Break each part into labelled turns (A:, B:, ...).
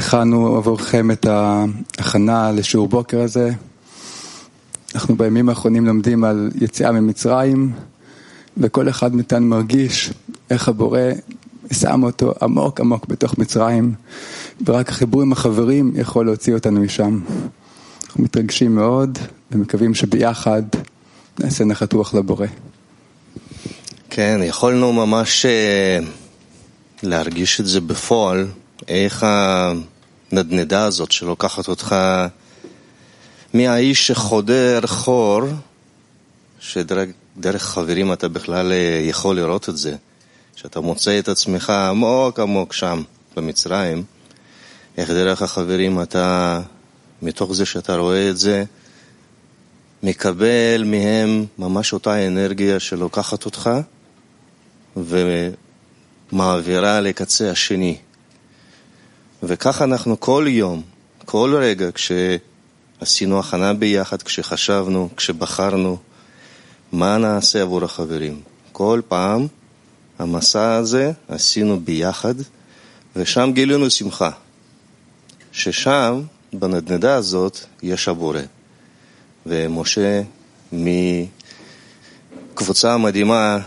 A: הכנו עבורכם את ההכנה לשיעור בוקר הזה. אנחנו בימים האחרונים לומדים על יציאה ממצרים, וכל אחד מאיתנו מרגיש איך הבורא שם אותו עמוק עמוק בתוך מצרים, ורק החיבור עם החברים יכול להוציא אותנו משם. אנחנו מתרגשים מאוד ומקווים שביחד נעשה נחת רוח לבורא.
B: כן, יכולנו ממש אה, להרגיש את זה בפועל, איך הנדנדה הזאת שלוקחת אותך מהאיש שחודר חור, שדרך חברים אתה בכלל יכול לראות את זה, שאתה מוצא את עצמך עמוק עמוק שם, במצרים, איך דרך החברים אתה, מתוך זה שאתה רואה את זה, מקבל מהם ממש אותה אנרגיה שלוקחת אותך ומעבירה לקצה השני. וכך אנחנו כל יום, כל רגע, כשעשינו הכנה ביחד, כשחשבנו, כשבחרנו, מה נעשה עבור החברים. כל פעם המסע הזה עשינו ביחד, ושם גילינו שמחה. ששם, בנדנדה הזאת, יש הבורא. ומשה מקבוצה מדהימה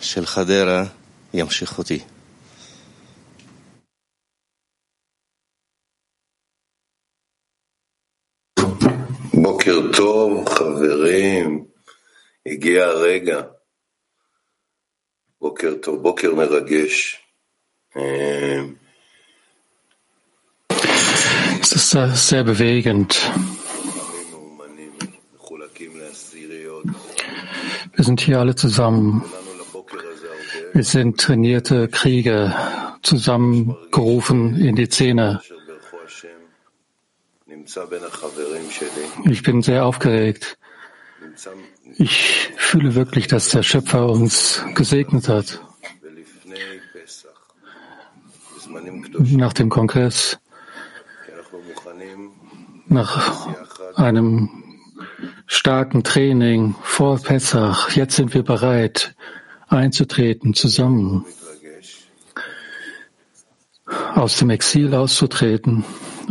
B: של חדרה ימשיך אותי.
C: הגיע הרגע. בוקר טוב, בוקר מרגש.
D: Es ist sehr bewegend. Wir sind hier alle zusammen. Wir sind trainierte Krieger, zusammengerufen in die Szene. Ich bin sehr aufgeregt. Ich fühle wirklich, dass der Schöpfer uns gesegnet hat. Nach dem Kongress, nach einem starken Training vor Pessach, jetzt sind wir bereit einzutreten, zusammen aus dem Exil auszutreten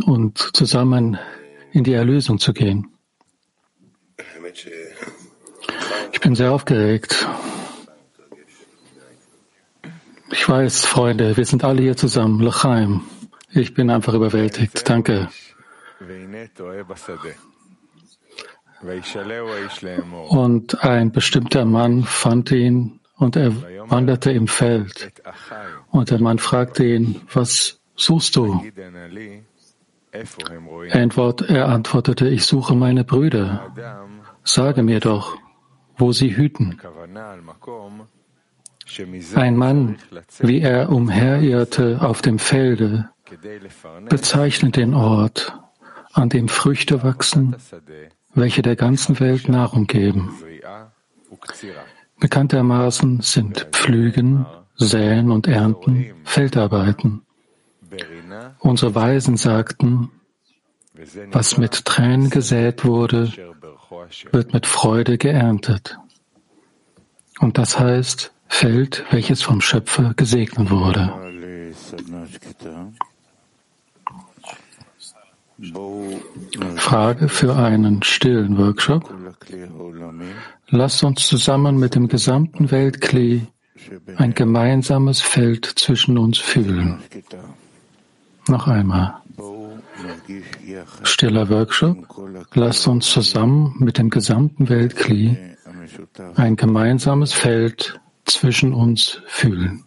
D: und zusammen in die Erlösung zu gehen. Ich bin sehr aufgeregt. Ich weiß, Freunde, wir sind alle hier zusammen. Lachaim. Ich bin einfach überwältigt. Danke. Und ein bestimmter Mann fand ihn und er wanderte im Feld. Und der Mann fragte ihn, was suchst du? Er antwortete, ich suche meine Brüder. Sage mir doch, wo sie hüten. Ein Mann, wie er umherirrte auf dem Felde, bezeichnet den Ort, an dem Früchte wachsen, welche der ganzen Welt Nahrung geben. Bekanntermaßen sind Pflügen, Säen und Ernten Feldarbeiten. Unsere Weisen sagten, was mit Tränen gesät wurde, wird mit Freude geerntet. Und das heißt Feld, welches vom Schöpfer gesegnet wurde. Frage für einen stillen Workshop. Lasst uns zusammen mit dem gesamten Weltklee ein gemeinsames Feld zwischen uns fühlen. Noch einmal. Stiller Workshop. Lasst uns zusammen mit dem gesamten Weltklee ein gemeinsames Feld zwischen uns fühlen.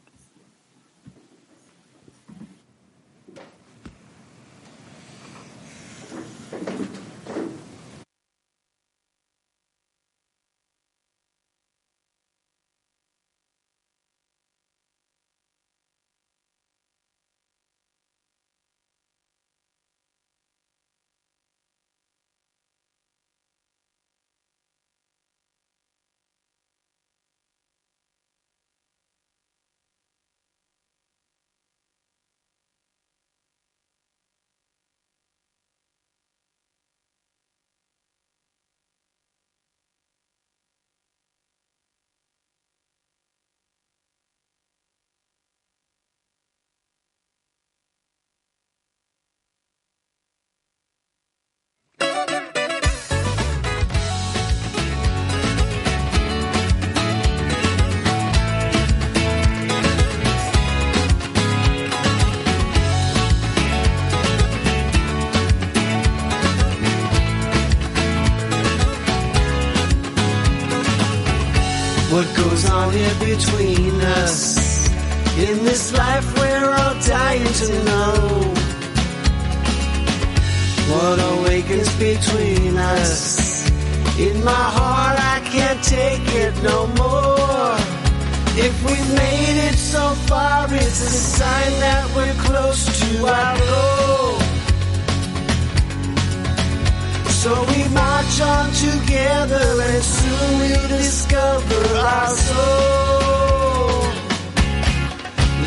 E: Here between us. In this life we're all dying to know what awakens between us. In my heart I can't take it no more. If we've made it so far, it's a sign that we're close to our goal. So we march on together and soon we'll discover our soul.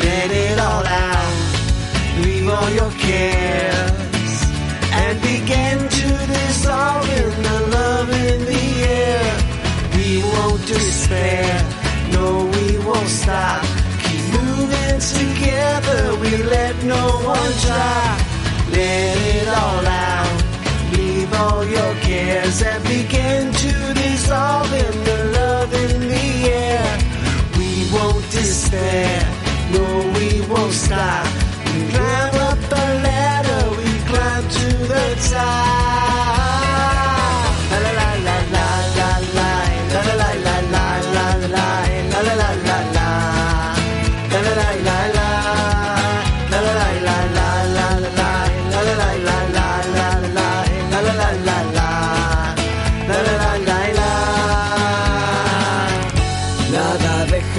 E: Let it all out, leave all your cares, and begin to dissolve in the love in the air. We won't despair, no, we won't stop. Keep moving together, we let no one try. Let it all out as
F: every game.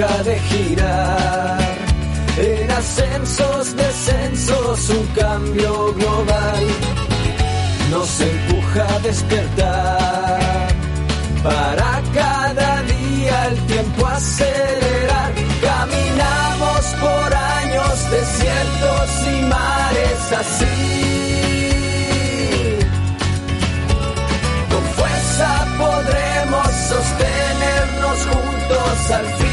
F: De girar. En ascensos, descensos, un cambio global nos empuja a despertar. Para cada día el tiempo acelerar. Caminamos por años, desiertos y mares así. Con fuerza podremos sostenernos juntos al fin.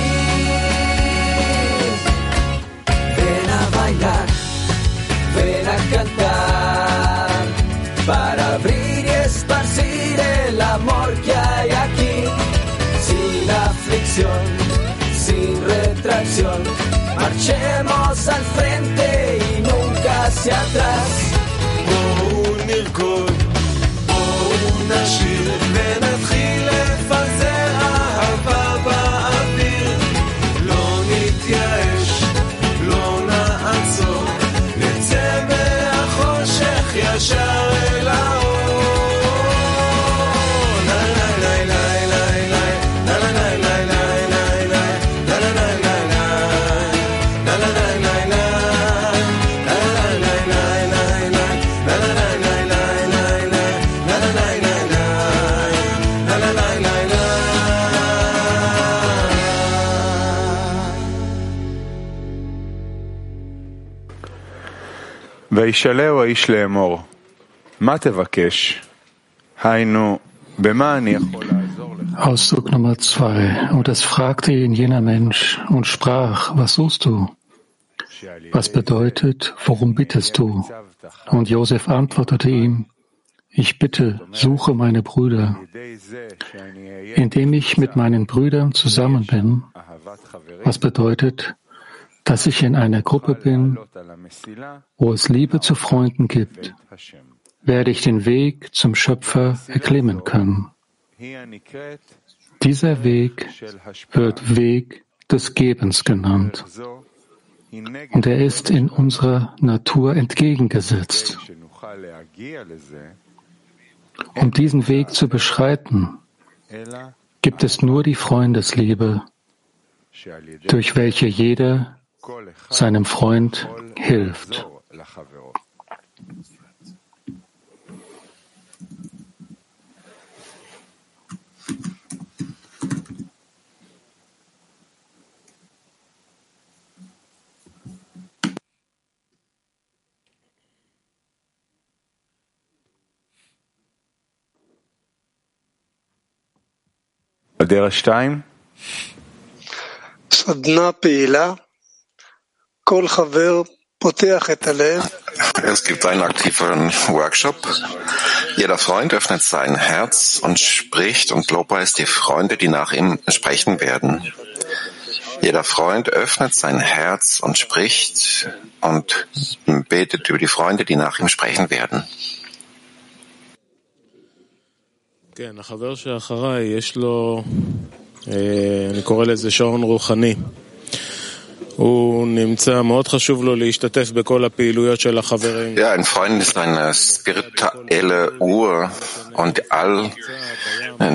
F: Marchemos al frente y nunca hacia atrás.
E: O un Mirko, o una Gilbert.
G: וישאלהו האיש לאמור, מה תבקש? היינו, במה אני יכול לעזור לך?
D: Ausdruck Nummer zwei. Und es fragte ihn jener Mensch und sprach, was suchst du? Was bedeutet, worum bittest du? Und Josef antwortete ihm, ich bitte, suche meine Brüder. Indem ich mit meinen Brüdern zusammen bin, was bedeutet, dass ich in einer Gruppe bin, wo es Liebe zu Freunden gibt, werde ich den Weg zum Schöpfer erklimmen können. Dieser Weg wird Weg des Gebens genannt. Und er ist in unserer Natur entgegengesetzt. Um diesen Weg zu beschreiten, gibt es nur die Freundesliebe, durch welche jeder seinem Freund hilft.
G: הדרך שתיים,
H: סדנה פעילה,
C: es gibt einen aktiven Workshop. Jeder Freund öffnet sein Herz und spricht und lobpreist die Freunde, die nach ihm sprechen werden. Jeder Freund öffnet sein Herz und spricht und betet über die Freunde, die nach ihm sprechen werden.
I: כן,
C: Ja, ein Freund ist eine spirituelle Uhr und all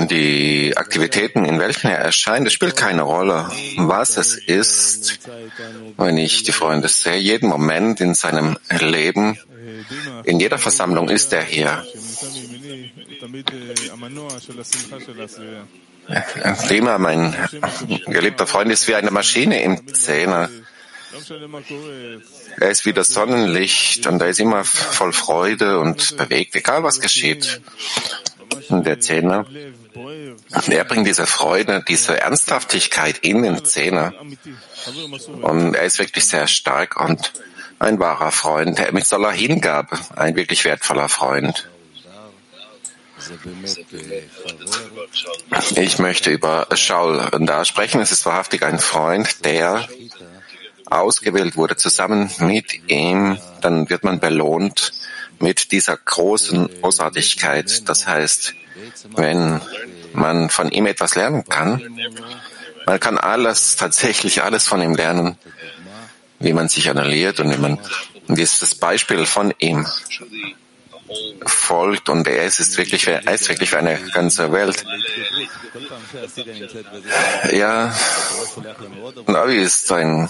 C: die Aktivitäten, in welchen er erscheint, es spielt keine Rolle, was es ist, wenn ich die Freunde sehe. Jeden Moment in seinem Leben, in jeder Versammlung ist er hier. Prima, mein geliebter Freund ist wie eine Maschine im Zähne. Er ist wie das Sonnenlicht und er ist immer voll Freude und bewegt, egal was geschieht. Der Zähne. Er bringt diese Freude, diese Ernsthaftigkeit in den Zähne. Und er ist wirklich sehr stark und ein wahrer Freund, mit voller Hingabe, ein wirklich wertvoller Freund. Ich möchte über Shaul da sprechen. Es ist wahrhaftig ein Freund, der ausgewählt wurde, zusammen mit ihm, dann wird man belohnt mit dieser großen Großartigkeit. Das heißt, wenn man von ihm etwas lernen kann, man kann alles, tatsächlich alles von ihm lernen, wie man sich annulliert und wie man, wie ist das Beispiel von ihm folgt und er ist wirklich, er ist wirklich für eine ganze Welt. Ja, Navi ist ein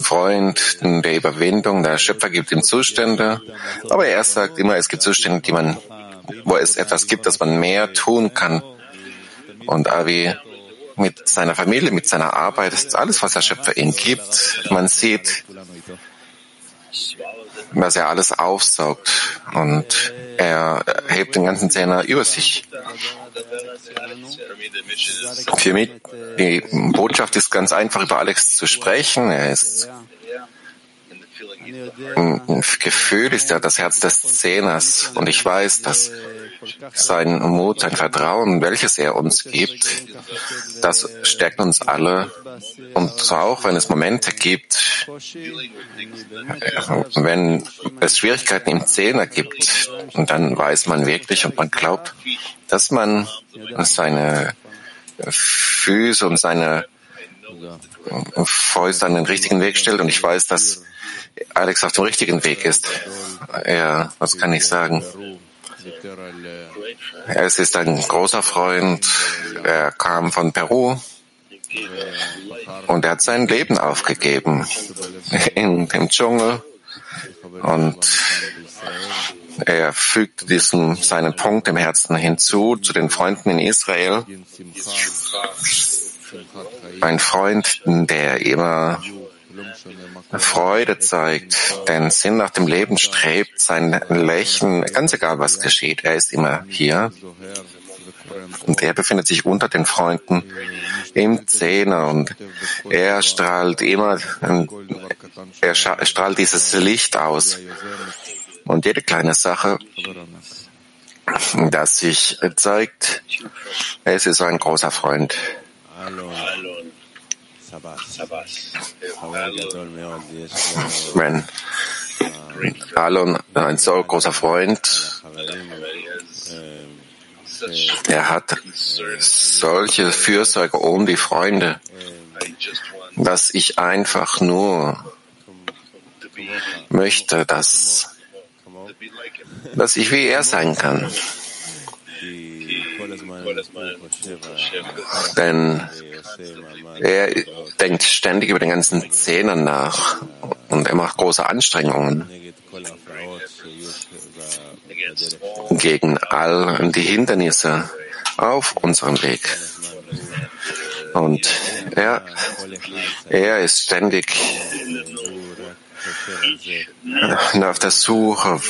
C: Freund der Überwindung. Der Schöpfer gibt ihm Zustände, aber er sagt immer, es gibt Zustände, die man, wo es etwas gibt, dass man mehr tun kann. Und Avi mit seiner Familie, mit seiner Arbeit, ist alles, was der Schöpfer ihm gibt. Man sieht, dass er alles aufsaugt und er hebt den ganzen Zehner über sich. Für mich, die Botschaft ist ganz einfach, über Alex zu sprechen. Er ist ein Gefühl ist ja das Herz des Zehners und ich weiß, dass sein Mut, sein Vertrauen, welches er uns gibt, das stärkt uns alle. Und auch wenn es Momente gibt, wenn es Schwierigkeiten im Zehner gibt, dann weiß man wirklich und man glaubt, dass man seine Füße und seine Fäuste an den richtigen Weg stellt. Und ich weiß, dass Alex auf dem richtigen Weg ist. Ja, was kann ich sagen? Er ist ein großer Freund. Er kam von Peru und er hat sein Leben aufgegeben in dem Dschungel und er fügt diesen, seinen Punkt im Herzen hinzu zu den Freunden in Israel. Ein Freund, der immer Freude zeigt, den Sinn nach dem Leben strebt, sein Lächeln, ganz egal was geschieht, er ist immer hier. Und er befindet sich unter den Freunden im Zehner und er strahlt immer, er strahlt dieses Licht aus. Und jede kleine Sache, das sich zeigt, es ist ein großer Freund. Wenn Alon ein so großer Freund, er hat solche Fürsorge um die Freunde, dass ich einfach nur möchte, dass, dass ich wie er sein kann. Denn er denkt ständig über den ganzen Zähnen nach und er macht große Anstrengungen gegen all die Hindernisse auf unserem Weg. Und er, er ist ständig auf der Suche,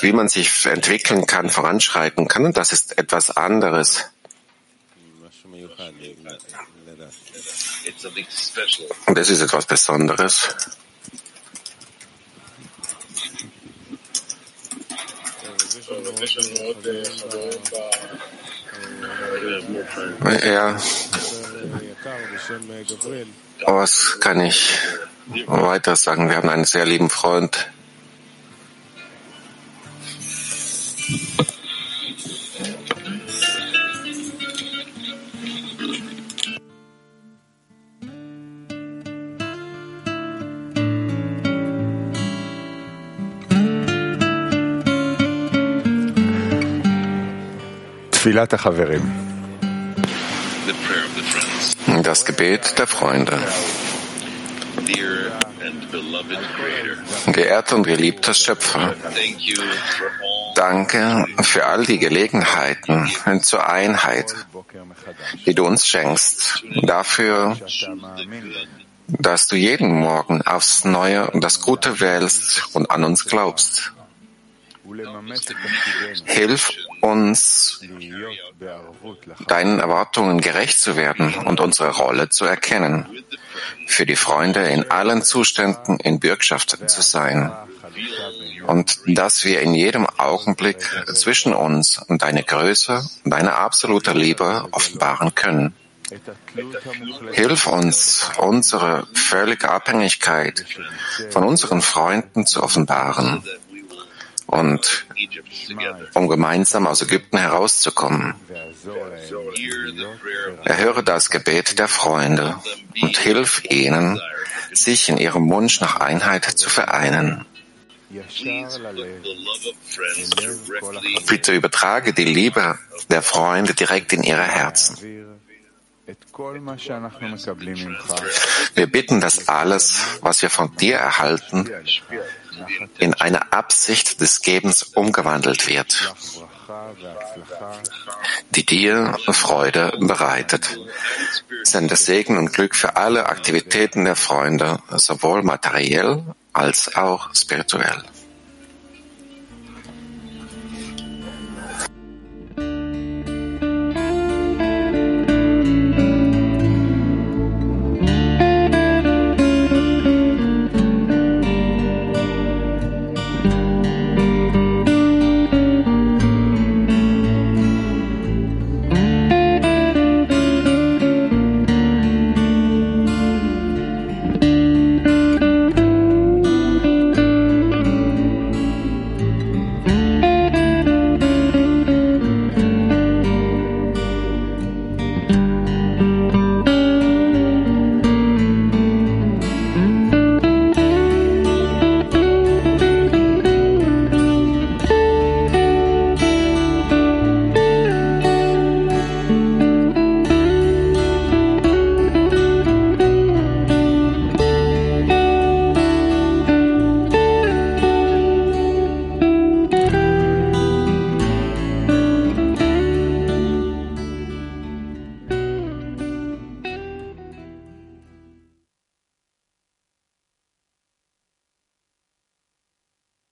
C: wie, man sich entwickeln kann, voranschreiten kann. Und das ist etwas anderes. Und das ist etwas Besonderes. Ja. Was kann ich weiter sagen? Wir haben einen sehr lieben Freund. Das Gebet der Freunde. Geehrter und geliebter Schöpfer, danke für all die Gelegenheiten zur Einheit, die du uns schenkst, dafür, dass du jeden Morgen aufs Neue das Gute wählst und an uns glaubst. Hilf uns, deinen Erwartungen gerecht zu werden und unsere Rolle zu erkennen, für die Freunde in allen Zuständen in Bürgschaft zu sein. Und dass wir in jedem Augenblick zwischen uns und deine Größe, deine absolute Liebe offenbaren können. Hilf uns, unsere völlige Abhängigkeit von unseren Freunden zu offenbaren und um gemeinsam aus Ägypten herauszukommen. Erhöre das Gebet der Freunde und hilf ihnen, sich in ihrem Wunsch nach Einheit zu vereinen. Bitte übertrage die Liebe der Freunde direkt in ihre Herzen. Wir bitten, dass alles, was wir von dir erhalten, in eine Absicht des Gebens umgewandelt wird, die dir Freude bereitet. Sende Segen und Glück für alle Aktivitäten der Freunde, sowohl materiell als auch spirituell.